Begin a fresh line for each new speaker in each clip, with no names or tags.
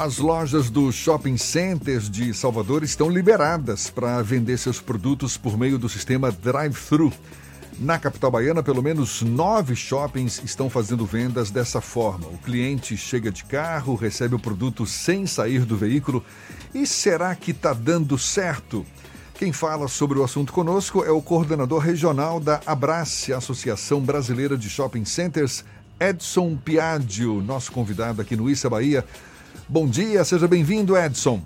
As lojas dos shopping centers de Salvador estão liberadas para vender seus produtos por meio do sistema drive-thru. Na capital baiana, pelo menos nove shoppings estão fazendo vendas dessa forma. O cliente chega de carro, recebe o produto sem sair do veículo. E será que está dando certo? Quem fala sobre o assunto conosco é o coordenador regional da Abrace, Associação Brasileira de Shopping Centers, Edson Piaggio, nosso convidado aqui no Issa Bahia. Bom dia, seja bem-vindo, Edson.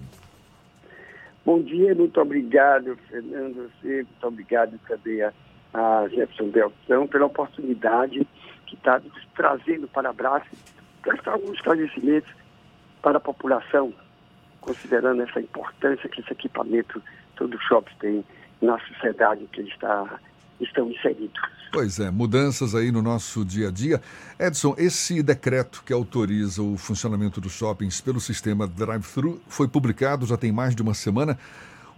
Bom dia, muito obrigado, Fernando. Muito obrigado também a, a Jefferson Beltrão pela oportunidade que está nos trazendo para a Brás prestar alguns esclarecimentos para a população, considerando essa importância que esse equipamento todo shopping tem na sociedade que ele está estão inseridos.
Pois é, mudanças aí no nosso dia a dia. Edson, esse decreto que autoriza o funcionamento dos shoppings pelo sistema drive-thru foi publicado já tem mais de uma semana.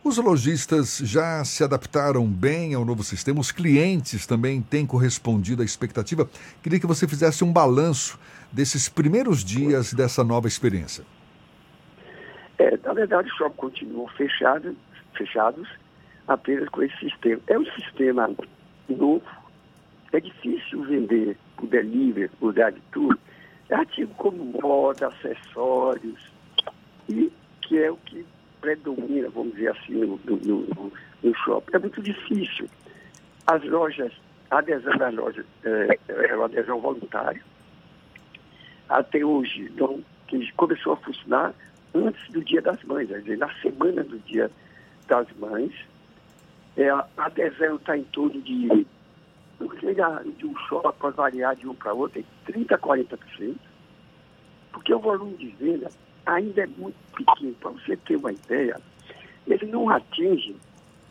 Os lojistas já se adaptaram bem ao novo sistema, os clientes também têm correspondido à expectativa. Queria que você fizesse um balanço desses primeiros dias dessa nova experiência.
É, na verdade, os shoppings continuam fechados, fechados apenas com esse sistema. É um sistema novo, é difícil vender por delivery, por drive-thru, é artigo como moda, acessórios, e que é o que predomina, vamos dizer assim, no, no, no shopping. É muito difícil. As lojas, a adesão das lojas é, é uma adesão voluntária. Até hoje, então, que começou a funcionar antes do Dia das Mães, quer dizer, na semana do Dia das Mães, é, a adesão está em torno de, de um shopping, pode variar de um para outro, é 30% a 40%, porque o volume de venda ainda é muito pequeno. Para você ter uma ideia, ele não atinge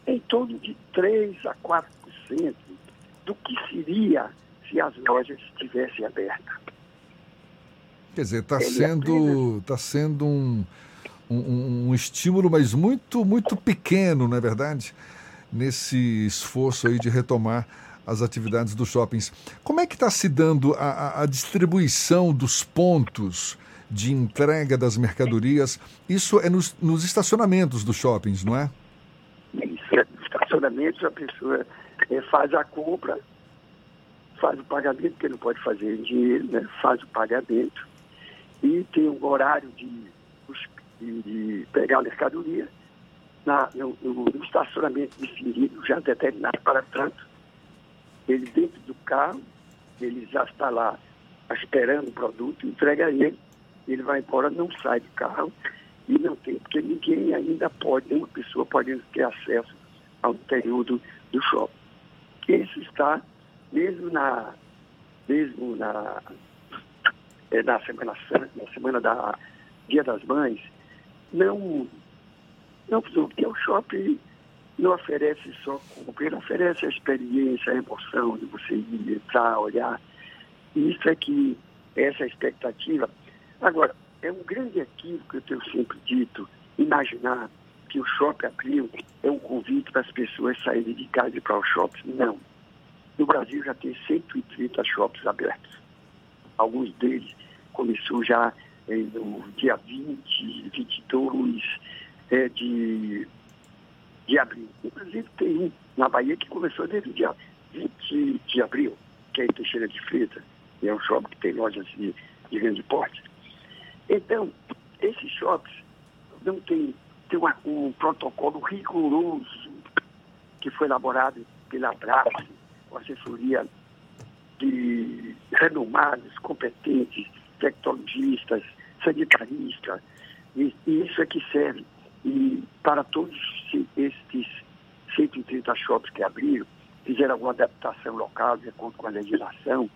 em torno de 3% a 4% do que seria se as lojas estivessem abertas.
Quer dizer, está sendo, apenas... tá sendo um, um, um estímulo, mas muito, muito pequeno, não é verdade? Nesse esforço aí de retomar as atividades dos shoppings. Como é que está se dando a, a, distribuição dos pontos de entrega das mercadorias? Isso é nos, nos estacionamentos dos shoppings, não é?
Isso, é estacionamentos a pessoa é, faz a compra, faz o pagamento, porque não pode fazer em dinheiro, né? faz o pagamento e tem um horário de, de, de pegar a mercadoria na, no, no, estacionamento definido, já determinado para tanto. Ele dentro do carro, ele já está lá esperando o produto, entrega ele, ele vai embora, não sai do carro e não tem, porque ninguém ainda pode, nenhuma pessoa pode ter acesso ao interior do, do shopping. Isso está, mesmo na, mesmo na, é, na Semana Santa, na semana da Dia das Mães, não não, porque o shopping não oferece só compra, ele oferece a experiência, a emoção de você ir, entrar, olhar. Isso é que, essa é expectativa. Agora, é um grande equívoco, que eu tenho sempre dito, imaginar que o shopping abriu é um convite para as pessoas saírem de casa e para o shopping. Não. No Brasil já tem 130 shoppings abertos. Alguns deles começou já eh, no dia 20, 22, é, de, de abril. Inclusive tem um na Bahia que começou desde o dia 20 de abril, que é em Teixeira de Freitas, é um shopping que tem lojas de, de grande porte. Então, esses shoppings não tem, tem uma, um protocolo rigoroso que foi elaborado pela BRAS, com assessoria de renomados, competentes, tecnologistas, sanitaristas, e, e isso é que serve e para todos estes 130 shoppings que abriram, fizeram alguma adaptação local de acordo com a legislação,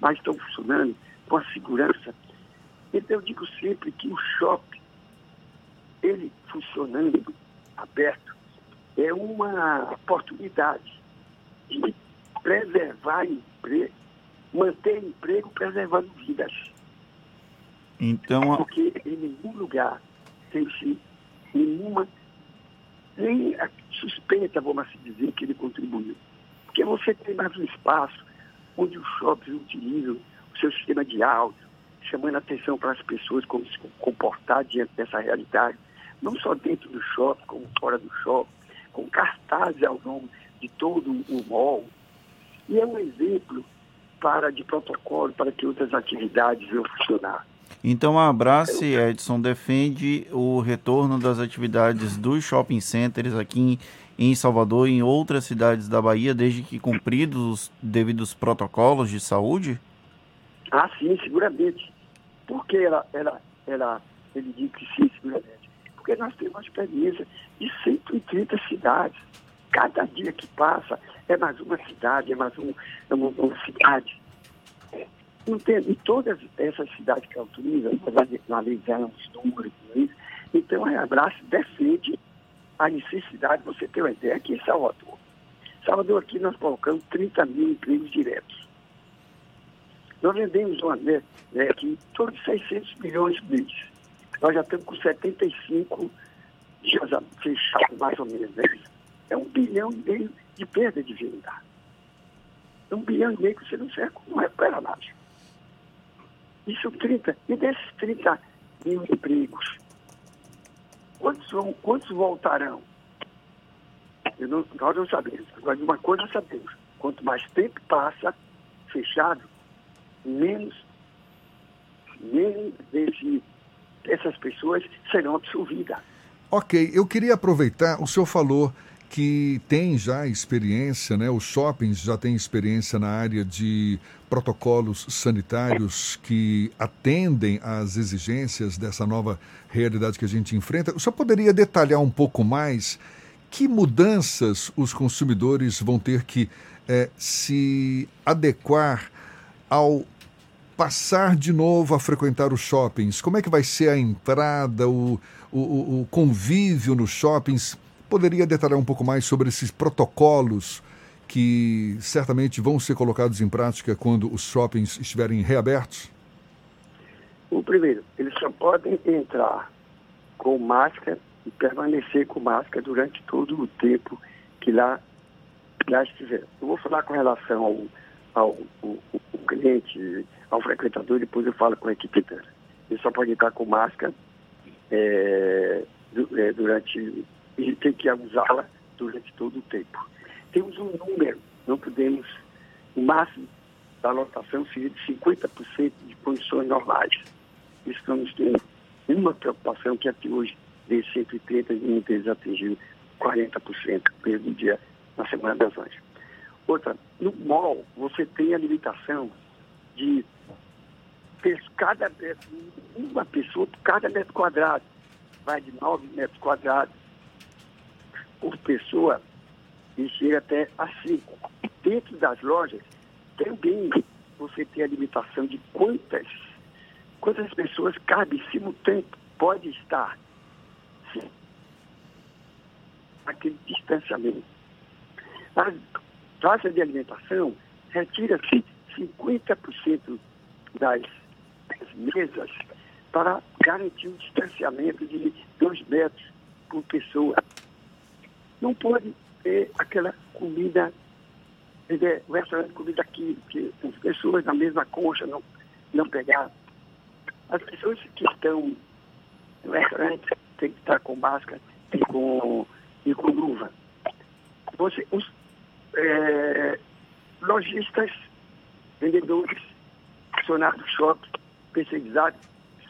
mas estão funcionando com a segurança. Então eu digo sempre que o shopping, ele funcionando aberto, é uma oportunidade de preservar emprego, manter emprego preservando vidas. Então, Porque em nenhum lugar tem-se nenhuma, nem suspeita, vamos assim dizer, que ele contribuiu. Porque você tem mais um espaço onde os shoppings utilizam o seu sistema de áudio, chamando atenção para as pessoas como se comportar diante dessa realidade, não só dentro do shopping, como fora do shopping, com cartazes ao longo de todo o mall. E é um exemplo para de protocolo para que outras atividades venham funcionar.
Então a Abrace, Edson, defende o retorno das atividades dos shopping centers aqui em Salvador e em outras cidades da Bahia, desde que cumpridos os devidos protocolos de saúde?
Ah, sim, seguramente. Por que ela, ela, ela, ele diz que sim, seguramente? Porque nós temos uma experiência de 130 cidades. Cada dia que passa é mais uma cidade, é mais um, é uma, uma cidade. Em todas essas cidades que autorizam, nós analisamos números, então a Abraço defende a necessidade, você ter uma ideia, aqui em Salvador. Salvador aqui nós colocamos 30 mil empregos diretos. Nós vendemos uma né, né, aqui todos 600 milhões por mês. Nós já estamos com 75 dias fechados, mais ou menos. Né? É um bilhão e meio de perda de venda. É um bilhão e meio que você não, serve, não recupera nada. Isso 30. E desses 30 mil empregos, quantos, vão, quantos voltarão? Eu não, nós não sabemos. Agora, uma coisa sabemos. Quanto mais tempo passa fechado, menos, menos desse, dessas pessoas serão absolvidas.
Ok, eu queria aproveitar, o senhor falou que tem já experiência, né? Os shoppings já têm experiência na área de protocolos sanitários que atendem às exigências dessa nova realidade que a gente enfrenta. O senhor poderia detalhar um pouco mais que mudanças os consumidores vão ter que é, se adequar ao passar de novo a frequentar os shoppings? Como é que vai ser a entrada, o, o, o convívio nos shoppings? Poderia detalhar um pouco mais sobre esses protocolos que certamente vão ser colocados em prática quando os shoppings estiverem reabertos?
O primeiro, eles só podem entrar com máscara e permanecer com máscara durante todo o tempo que lá, lá estiver. Eu vou falar com relação ao, ao, ao, ao cliente, ao frequentador, depois eu falo com a equipe dela. Ele só pode entrar com máscara é, durante e tem que usá-la durante todo o tempo. Temos um número, não podemos, o máximo da lotação seria de 50% de condições normais. Isso não tem nenhuma preocupação que até hoje, de 130, muitas vezes atingiu 40% mesmo dia na Semana das Anjas. Outra, no mall, você tem a limitação de cada uma pessoa por cada metro quadrado. Vai de 9 metros quadrados por pessoa e chega até a 5. Dentro das lojas, também você tem a limitação de quantas, quantas pessoas cabe simultâneo pode estar. Sim. Aquele distanciamento. A taxa de alimentação retira-se 50% das, das mesas para garantir um distanciamento de 2 metros por pessoa não pode ter aquela comida, o restaurante de comida aqui, que as pessoas na mesma concha não, não pegar. As pessoas que estão no restaurante têm que estar com máscara e com, e com luva. Você, os é, lojistas, vendedores, funcionários do shopping, especializados,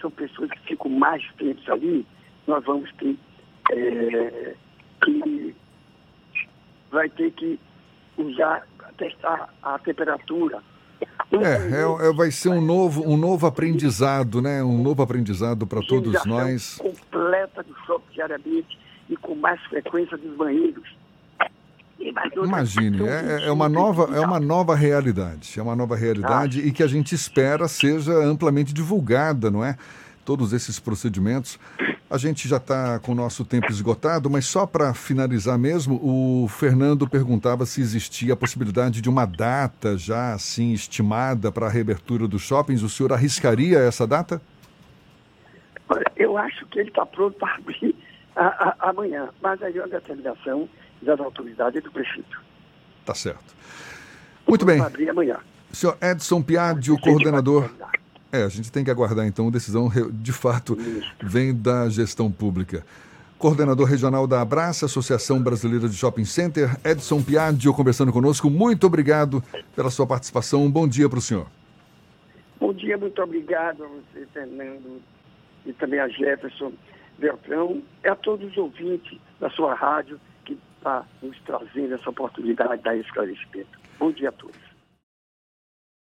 são pessoas que ficam mais tempo ali, nós vamos ter é, vai ter que usar, testar a temperatura.
É, é, é, vai ser um novo, um novo aprendizado, né? Um novo aprendizado para todos nós.
completa do shopping diariamente e com mais frequência dos banheiros.
Imagine, é, é, uma nova, é uma nova realidade, é uma nova realidade ah. e que a gente espera seja amplamente divulgada, não é? Todos esses procedimentos a gente já está com o nosso tempo esgotado, mas só para finalizar mesmo, o Fernando perguntava se existia a possibilidade de uma data já assim estimada para a reabertura dos shoppings. O senhor arriscaria essa data?
Eu acho que ele está pronto para abrir a, a, amanhã, mas aí é a determinação das autoridades do prefeito.
Tá certo. Muito bem.
Abrir amanhã.
Senhor Edson Piadio, coordenador É, a gente tem que aguardar então, a decisão de fato vem da gestão pública. Coordenador regional da Abraça, Associação Brasileira de Shopping Center, Edson Piadio, conversando conosco. Muito obrigado pela sua participação. Um bom dia para o senhor.
Bom dia, muito obrigado a você, Fernando, e também a Jefferson Beltrão, e a todos os ouvintes da sua rádio que está nos trazendo essa oportunidade da esclarecimento. Bom dia a todos.